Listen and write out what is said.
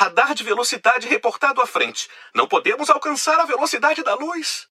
Radar de velocidade reportado à frente. Não podemos alcançar a velocidade da luz.